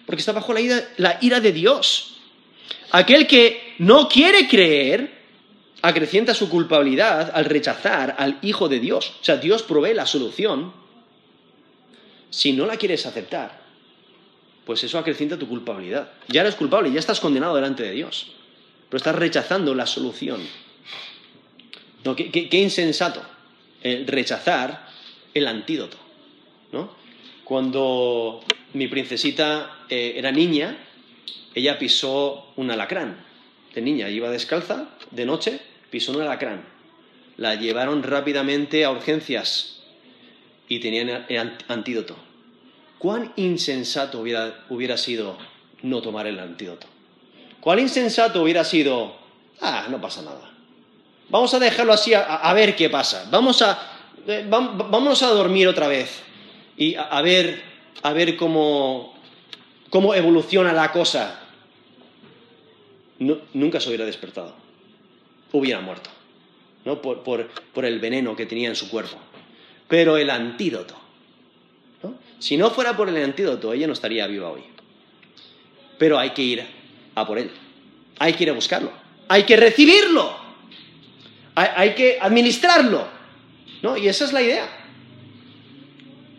Porque está bajo la ira, la ira de Dios. Aquel que no quiere creer acrecienta su culpabilidad al rechazar al Hijo de Dios. O sea, Dios provee la solución. Si no la quieres aceptar, pues eso acrecienta tu culpabilidad. Ya eres culpable, ya estás condenado delante de Dios. Pero estás rechazando la solución. Qué, insensato rechazar el antídoto. ¿no? Cuando mi princesita eh, era niña, ella pisó un alacrán. De niña, iba descalza, de noche, pisó un alacrán. La llevaron rápidamente a urgencias y tenían antídoto. ¿Cuán insensato hubiera, sido no tomar el antídoto? ¿Cuán insensato hubiera sido, ah, no pasa nada? Vamos a dejarlo así a, ver qué pasa. Vamos a, eh, vamos a dormir otra vez y a, ver, a ver cómo, cómo evoluciona la cosa, nunca se hubiera despertado. Hubiera muerto, ¿no? Por, por, por el veneno que tenía en su cuerpo. Pero el antídoto, Si no fuera por el antídoto, ella no estaría viva hoy. Pero hay que ir por él. Hay que ir a buscarlo. Hay que recibirlo. Hay, que administrarlo. ¿No? Y esa es la idea.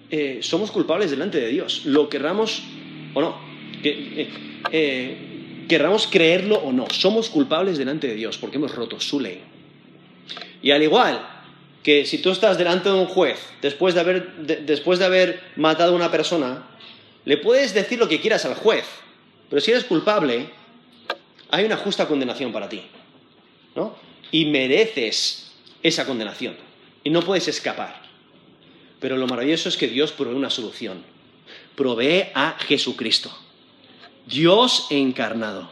Eh, somos culpables delante de Dios, lo querramos o no. Eh, eh, querramos creerlo o no, somos culpables delante de Dios porque hemos roto su ley. Y al igual que si tú estás delante de un juez después de haber, después de haber matado a una persona, le puedes decir lo que quieras al juez, pero si eres culpable, hay una justa condenación para ti. ¿no? Y mereces esa condenación. Y no puedes escapar. Pero lo maravilloso es que Dios provee una solución. Provee a Jesucristo. Dios encarnado.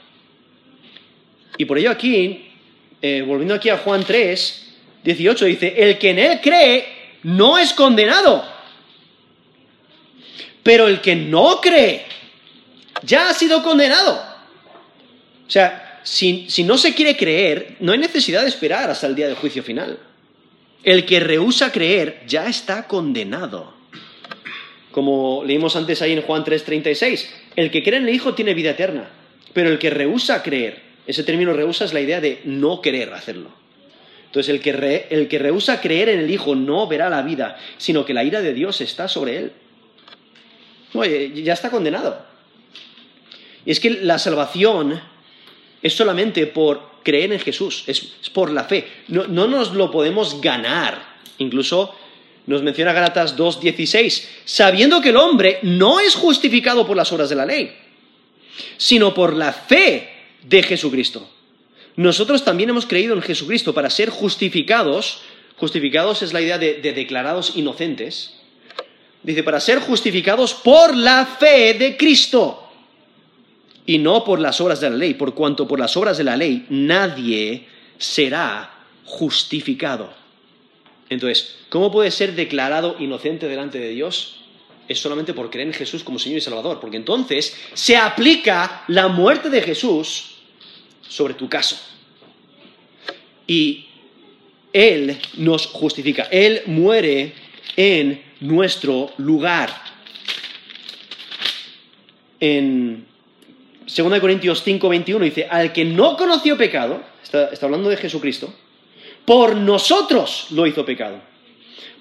Y por ello aquí, eh, volviendo aquí a Juan 3, 18 dice, el que en él cree no es condenado. Pero el que no cree ya ha sido condenado. O sea, si, no se quiere creer, no hay necesidad de esperar hasta el día del juicio final. El que rehúsa creer ya está condenado. Como leímos antes ahí en Juan 3:36, el que cree en el Hijo tiene vida eterna, pero el que rehúsa creer, ese término rehúsa es la idea de no querer hacerlo. Entonces el que, el que rehúsa creer en el Hijo no verá la vida, sino que la ira de Dios está sobre él. Oye, ya está condenado. Y es que la salvación es solamente por creer en Jesús, es, por la fe. No, no, nos lo podemos ganar. Incluso nos menciona Galatas 2.16, sabiendo que el hombre no es justificado por las obras de la ley, sino por la fe de Jesucristo nosotros también hemos creído en Jesucristo para ser justificados. Justificados es la idea de, declarados inocentes. Dice, para ser justificados por la fe de Cristo y no por las obras de la ley, por cuanto por las obras de la ley nadie será justificado. Entonces, ¿cómo puede ser declarado inocente delante de Dios? Es solamente por creer en Jesús como Señor y Salvador, porque entonces se aplica la muerte de Jesús sobre tu caso. Y Él nos justifica. Él muere en nuestro lugar. En 2 Corintios 5, 21 dice, al que no conoció pecado, está, hablando de Jesucristo, por nosotros lo hizo pecado,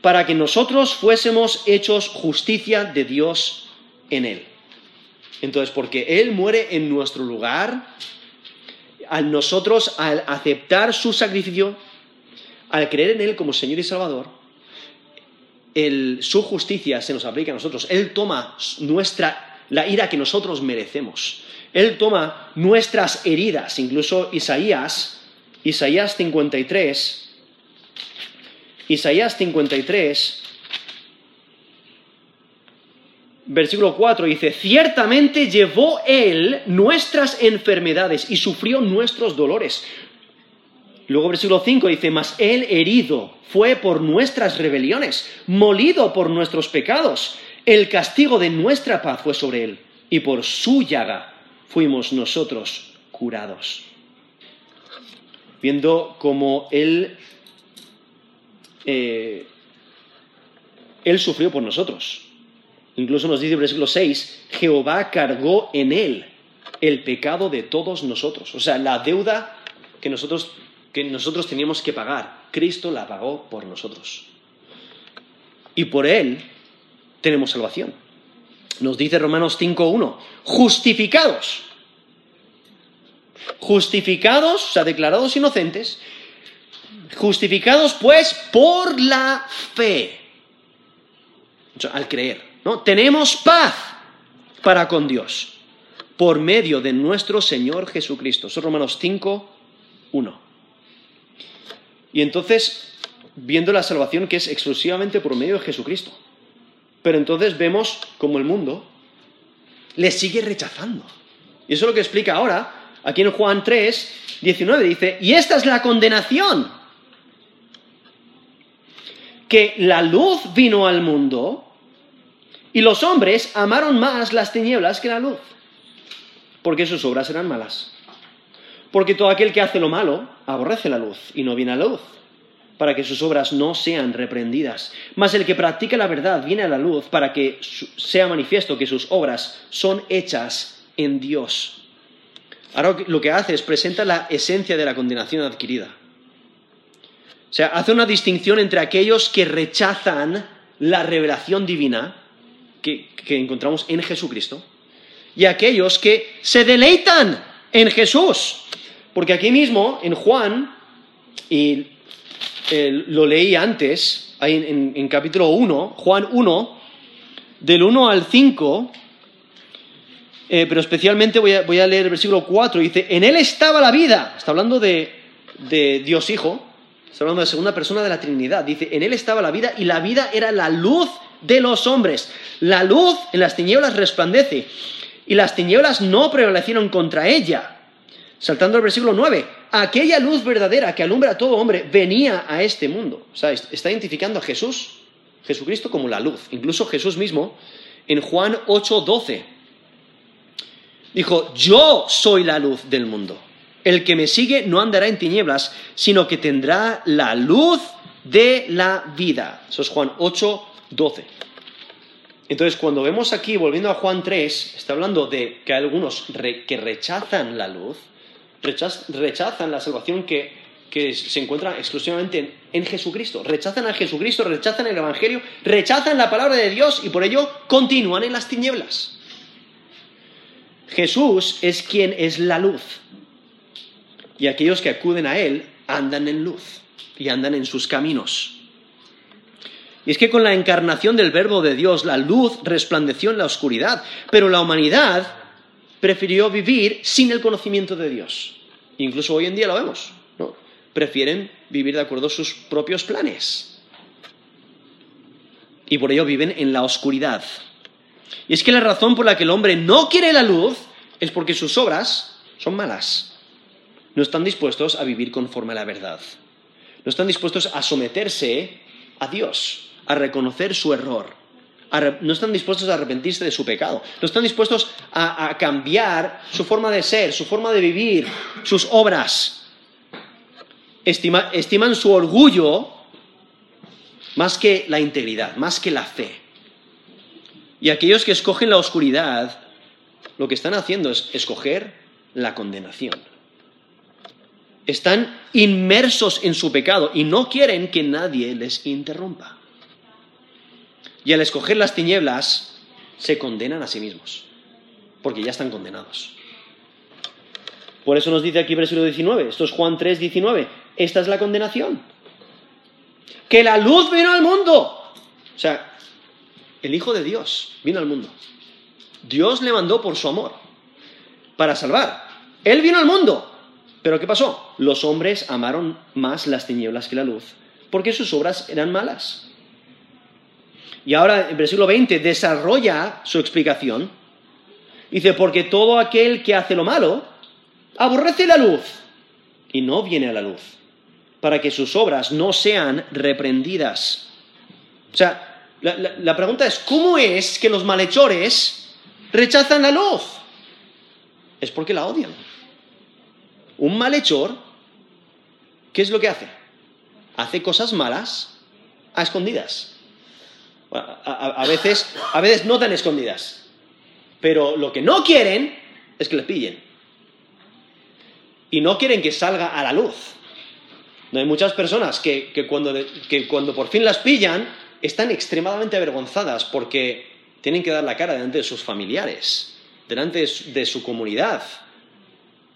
para que nosotros fuésemos hechos justicia de Dios en Él. Entonces, porque Él muere en nuestro lugar, al nosotros, al aceptar su sacrificio, al creer en Él como Señor y Salvador, su justicia se nos aplica a nosotros. Él toma nuestra, la ira que nosotros merecemos. Él toma nuestras heridas. Incluso Isaías, Isaías 53, Isaías 53 versículo 4 dice, ciertamente llevó Él nuestras enfermedades y sufrió nuestros dolores. Luego versículo 5 dice, mas Él herido fue por nuestras rebeliones, molido por nuestros pecados. El castigo de nuestra paz fue sobre Él y por su llaga fuimos nosotros curados. Viendo cómo Él, eh, Él sufrió por nosotros Incluso nos dice el versículo 6, Jehová cargó en él el pecado de todos nosotros. O sea, la deuda que nosotros, que nosotros teníamos que pagar, Cristo la pagó por nosotros. Y por él tenemos salvación. Nos dice Romanos 5.1, justificados. Justificados, o sea, declarados inocentes, justificados pues por la fe. Al creer. Tenemos paz para con Dios por medio de nuestro Señor Jesucristo. Son Romanos 5, 1. Y entonces, viendo la salvación que es exclusivamente por medio de Jesucristo. Pero entonces vemos como el mundo le sigue rechazando. Y eso es lo que explica ahora, aquí en Juan 3, 19, dice, y esta es la condenación, que la luz vino al mundo y los hombres amaron más las tinieblas que la luz, porque sus obras eran malas. Porque todo aquel que hace lo malo aborrece la luz y no viene a la luz, para que sus obras no sean reprendidas. Mas el que practica la verdad viene a la luz para que sea manifiesto que sus obras son hechas en Dios. Ahora lo que hace es presenta la esencia de la condenación adquirida. O sea, hace una distinción entre aquellos que rechazan la revelación divina que, que encontramos en Jesucristo y aquellos que se deleitan en Jesús. Porque aquí mismo, en Juan, y eh, lo leí antes, en, en, capítulo 1, Juan 1, del 1 al 5, eh, pero especialmente voy a, leer el versículo 4, dice, en él estaba la vida, está hablando de, de Dios Hijo, está hablando de segunda persona de la Trinidad, dice, en él estaba la vida y la vida era la luz de los hombres. La luz en las tinieblas resplandece y las tinieblas no prevalecieron contra ella. Saltando al versículo 9, aquella luz verdadera que alumbra a todo hombre venía a este mundo. O sea, está identificando a Jesús, Jesucristo como la luz. Incluso Jesús mismo, en Juan 8:12, dijo, yo soy la luz del mundo. El que me sigue no andará en tinieblas, sino que tendrá la luz de la vida. Eso es Juan 8:12. Entonces, cuando vemos aquí, volviendo a Juan 3, está hablando de que hay algunos que rechazan la luz, rechazan la salvación que, se encuentra exclusivamente en, Jesucristo. Rechazan a Jesucristo, rechazan el Evangelio, rechazan la palabra de Dios y por ello continúan en las tinieblas. Jesús es quien es la luz. Y aquellos que acuden a Él andan en luz y andan en sus caminos. Y es que con la encarnación del Verbo de Dios, la luz resplandeció en la oscuridad, pero la humanidad prefirió vivir sin el conocimiento de Dios. Incluso hoy en día lo vemos, ¿no? Prefieren vivir de acuerdo a sus propios planes. Y por ello viven en la oscuridad. Y es que la razón por la que el hombre no quiere la luz es porque sus obras son malas. No están dispuestos a vivir conforme a la verdad. No están dispuestos a someterse a Dios, a reconocer su error, no están dispuestos a arrepentirse de su pecado, no están dispuestos a, cambiar su forma de ser, su forma de vivir, sus obras. estiman su orgullo más que la integridad, más que la fe. Y aquellos que escogen la oscuridad, lo que están haciendo es escoger la condenación. Están inmersos en su pecado y no quieren que nadie les interrumpa y al escoger las tinieblas se condenan a sí mismos, porque ya están condenados. Por eso nos dice aquí versículo 19, esto es Juan 3, 19, esta es la condenación. Que la luz vino al mundo. O sea, el Hijo de Dios vino al mundo. Dios le mandó por su amor para salvar. Él vino al mundo. Pero ¿qué pasó? Los hombres amaron más las tinieblas que la luz, porque sus obras eran malas. Y ahora en versículo 20 desarrolla su explicación. Dice, porque todo aquel que hace lo malo aborrece la luz y no viene a la luz, para que sus obras no sean reprendidas. O sea, la, la pregunta es, ¿cómo es que los malhechores rechazan la luz? Es porque la odian. Un malhechor, ¿qué es lo que hace? Hace cosas malas a escondidas. A, veces, a veces no tan escondidas. Pero lo que no quieren es que les pillen. Y no quieren que salga a la luz. No hay muchas personas que, cuando, que cuando por fin las pillan están extremadamente avergonzadas porque tienen que dar la cara delante de sus familiares, delante de su, comunidad.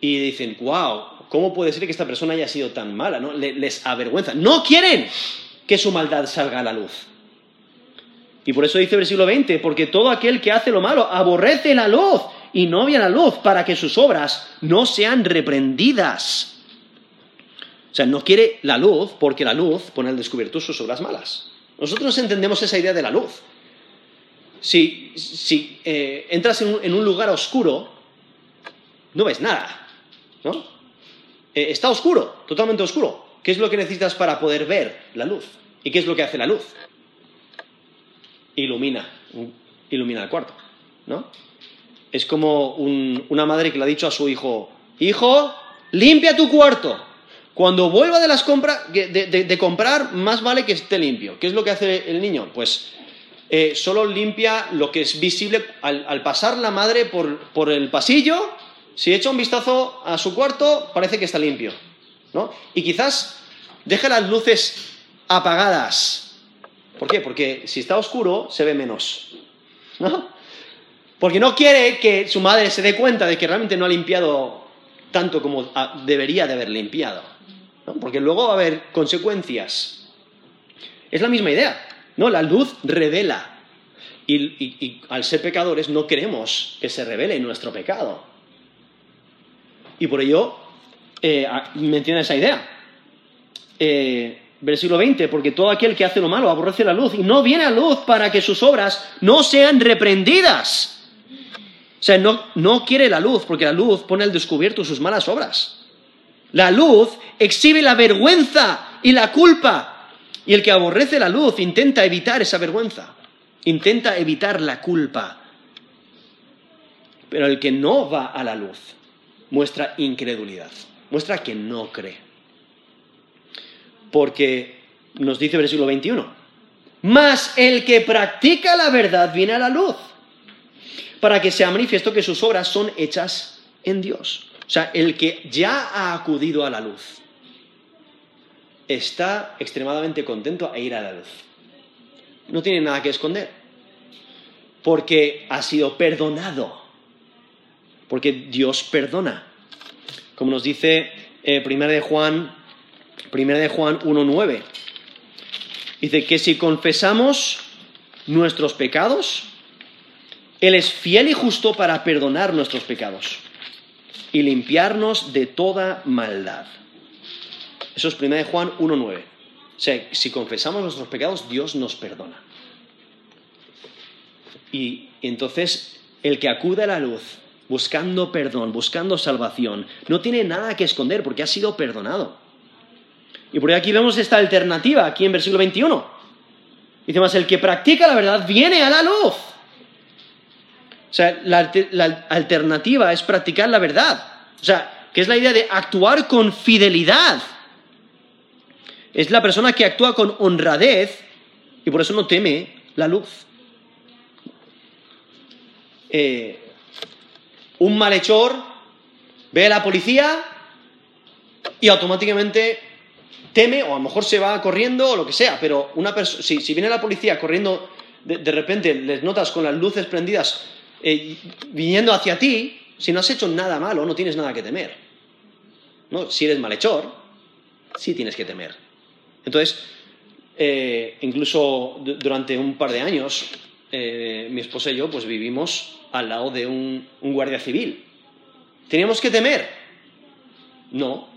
Y dicen, wow, ¿cómo puede ser que esta persona haya sido tan mala? ¿no? les avergüenza. No quieren que su maldad salga a la luz. Y por eso dice el versículo 20, porque todo aquel que hace lo malo aborrece la luz y no a la luz para que sus obras no sean reprendidas. O sea, no quiere la luz porque la luz pone al descubierto sus obras malas. Nosotros entendemos esa idea de la luz. Si, eh, entras en un, lugar oscuro, no ves nada, ¿no? Eh, está oscuro, totalmente oscuro. ¿Qué es lo que necesitas para poder ver la luz? ¿Y qué es lo que hace la luz? Ilumina, ilumina el cuarto, ¿no? Es como una madre que le ha dicho a su hijo, hijo, limpia tu cuarto, Cuando vuelva de, las compras, de, comprar, más vale que esté limpio. ¿Qué es lo que hace el niño? Pues eh, solo limpia lo que es visible al, pasar la madre por, por, el pasillo. Si echa un vistazo a su cuarto, parece que está limpio. ¿no? Y quizás deje las luces apagadas. ¿Por qué? Porque si está oscuro, se ve menos. ¿no? Porque no quiere que su madre se dé cuenta de que realmente no ha limpiado tanto como debería de haber limpiado porque luego va a haber consecuencias. Es la misma idea, ¿no? La luz revela. Y, al ser pecadores no queremos que se revele nuestro pecado. Y por ello eh, menciona esa idea. Eh, versículo 20, porque todo aquel que hace lo malo aborrece la luz y no viene a luz para que sus obras no sean reprendidas. O sea, no, no quiere la luz porque la luz pone al descubierto sus malas obras. La luz exhibe la vergüenza y la culpa. Y el que aborrece la luz intenta evitar esa vergüenza, intenta evitar la culpa. Pero el que no va a la luz muestra incredulidad, muestra que no cree. Porque nos dice versículo 21, mas el que practica la verdad viene a la luz, para que sea manifiesto que sus obras son hechas en Dios. O sea, el que ya ha acudido a la luz está extremadamente contento a ir a la luz. No tiene nada que esconder. Porque ha sido perdonado. Porque Dios perdona. Como nos dice eh, 1 de Juan, 1 de Juan 1.9. Dice que si confesamos nuestros pecados, Él es fiel y justo para perdonar nuestros pecados y limpiarnos de toda maldad. Eso es 1 Juan 1.9. O sea, si confesamos nuestros pecados, Dios nos perdona. Y entonces, el que acude a la luz, buscando perdón, buscando salvación, no tiene nada que esconder porque ha sido perdonado. Y por aquí vemos esta alternativa, aquí en versículo 21. Dice más, el que practica la verdad viene a la luz. O sea, la, alternativa es practicar la verdad. O sea, que es la idea de actuar con fidelidad. Es la persona que actúa con honradez y por eso no teme la luz. Eh, un malhechor ve a la policía y automáticamente teme o a lo mejor se va corriendo o lo que sea, pero una si, si, viene la policía corriendo, de, de repente les notas con las luces prendidas eh, viniendo hacia ti, si no has hecho nada malo, no tienes nada que temer. ¿No? Si eres malhechor, sí tienes que temer. Entonces, eh, incluso durante un par de años, eh, mi esposa y yo pues vivimos al lado de un, guardia civil. ¿Teníamos que temer? No.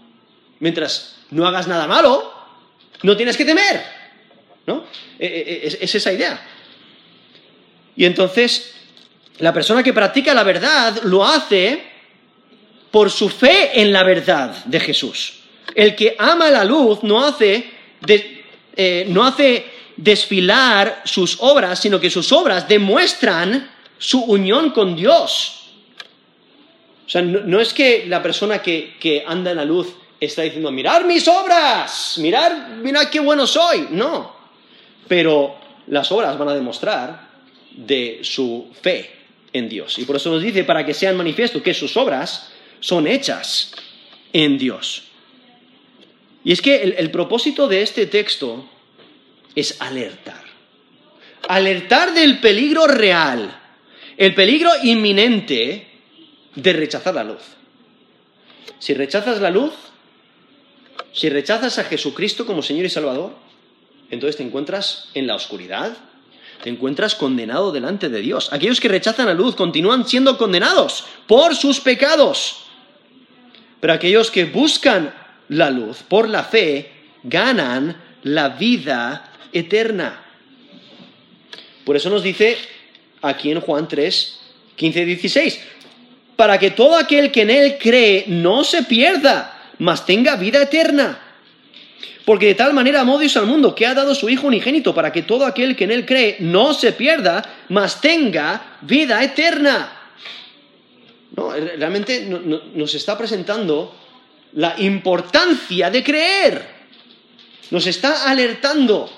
Mientras no hagas nada malo, no tienes que temer. ¿No? es esa idea. Y entonces, la persona que practica la verdad lo hace por su fe en la verdad de Jesús. El que ama la luz no hace, eh, no hace desfilar sus obras, sino que sus obras demuestran su unión con Dios. O sea, no, es que la persona que, anda en la luz está diciendo, mirad mis obras, mirad, mirad qué bueno soy. No, pero las obras van a demostrar de su fe en Dios. Y por eso nos dice, para que sean manifiesto que sus obras son hechas en Dios. Y es que el, propósito de este texto es alertar. Alertar del peligro real, el peligro inminente de rechazar la luz. Si rechazas la luz, si rechazas a Jesucristo como Señor y Salvador, entonces te encuentras en la oscuridad, te encuentras condenado delante de Dios. Aquellos que rechazan la luz continúan siendo condenados por sus pecados. Pero aquellos que buscan la luz por la fe ganan la vida eterna. Por eso nos dice aquí en Juan 3, 15 y 16, para que todo aquel que en él cree no se pierda, mas tenga vida eterna. Porque de tal manera amó Dios al mundo que ha dado su Hijo unigénito para que todo aquel que en Él cree no se pierda, mas tenga vida eterna. No, realmente nos está presentando la importancia de creer. Nos está alertando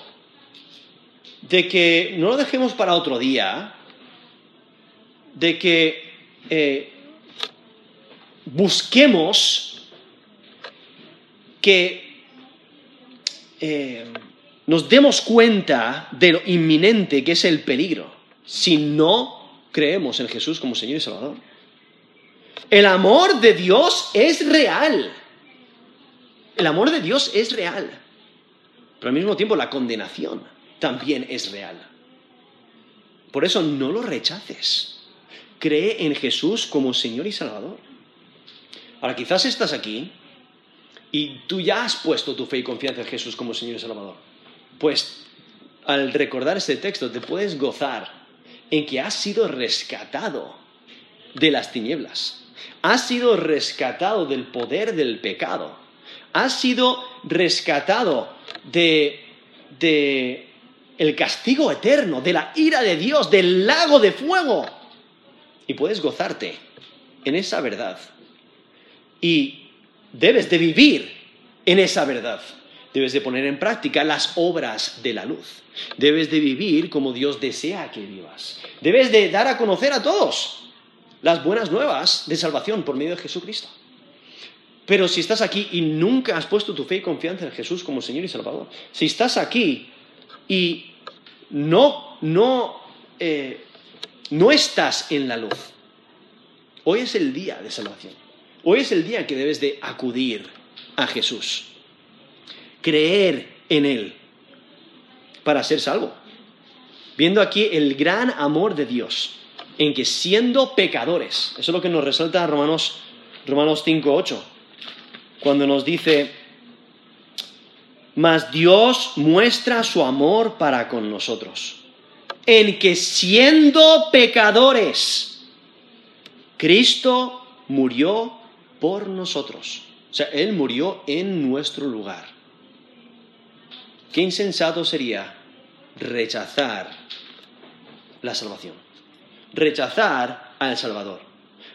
de que no lo dejemos para otro día, de que eh, busquemos que eh, nos demos cuenta de lo inminente que es el peligro si no creemos en Jesús como Señor y Salvador. El amor de Dios es real. El amor de Dios es real. Pero al mismo tiempo la condenación también es real. Por eso no lo rechaces. Cree en Jesús como Señor y Salvador. Ahora quizás estás aquí y tú ya has puesto tu fe y confianza en Jesús como Señor y Salvador. Pues al recordar este texto te puedes gozar en que has sido rescatado de las tinieblas. Has sido rescatado del poder del pecado. Has sido rescatado de, de el castigo eterno, de la ira de Dios, del lago de fuego. Y puedes gozarte en esa verdad. Y debes de vivir en esa verdad. Debes de poner en práctica las obras de la luz. Debes de vivir como Dios desea que vivas. Debes de dar a conocer a todos las buenas nuevas de salvación por medio de Jesucristo. Pero si estás aquí y nunca has puesto tu fe y confianza en Jesús como Señor y Salvador, si estás aquí y no, no, eh, no estás en la luz, hoy es el día de salvación. Hoy es el día que debes de acudir a Jesús, creer en Él para ser salvo. Viendo aquí el gran amor de Dios, en que siendo pecadores, eso es lo que nos resalta Romanos, Romanos 5.8, cuando nos dice, mas Dios muestra su amor para con nosotros, en que siendo pecadores, Cristo murió por nosotros. O sea, Él murió en nuestro lugar. Qué insensato sería rechazar la salvación, rechazar al Salvador,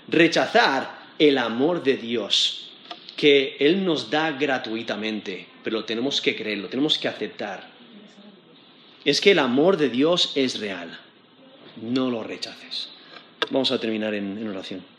rechazar el amor de Dios que Él nos da gratuitamente, pero lo tenemos que creer, lo tenemos que aceptar. Es que el amor de Dios es real. No lo rechaces. Vamos a terminar en, en oración.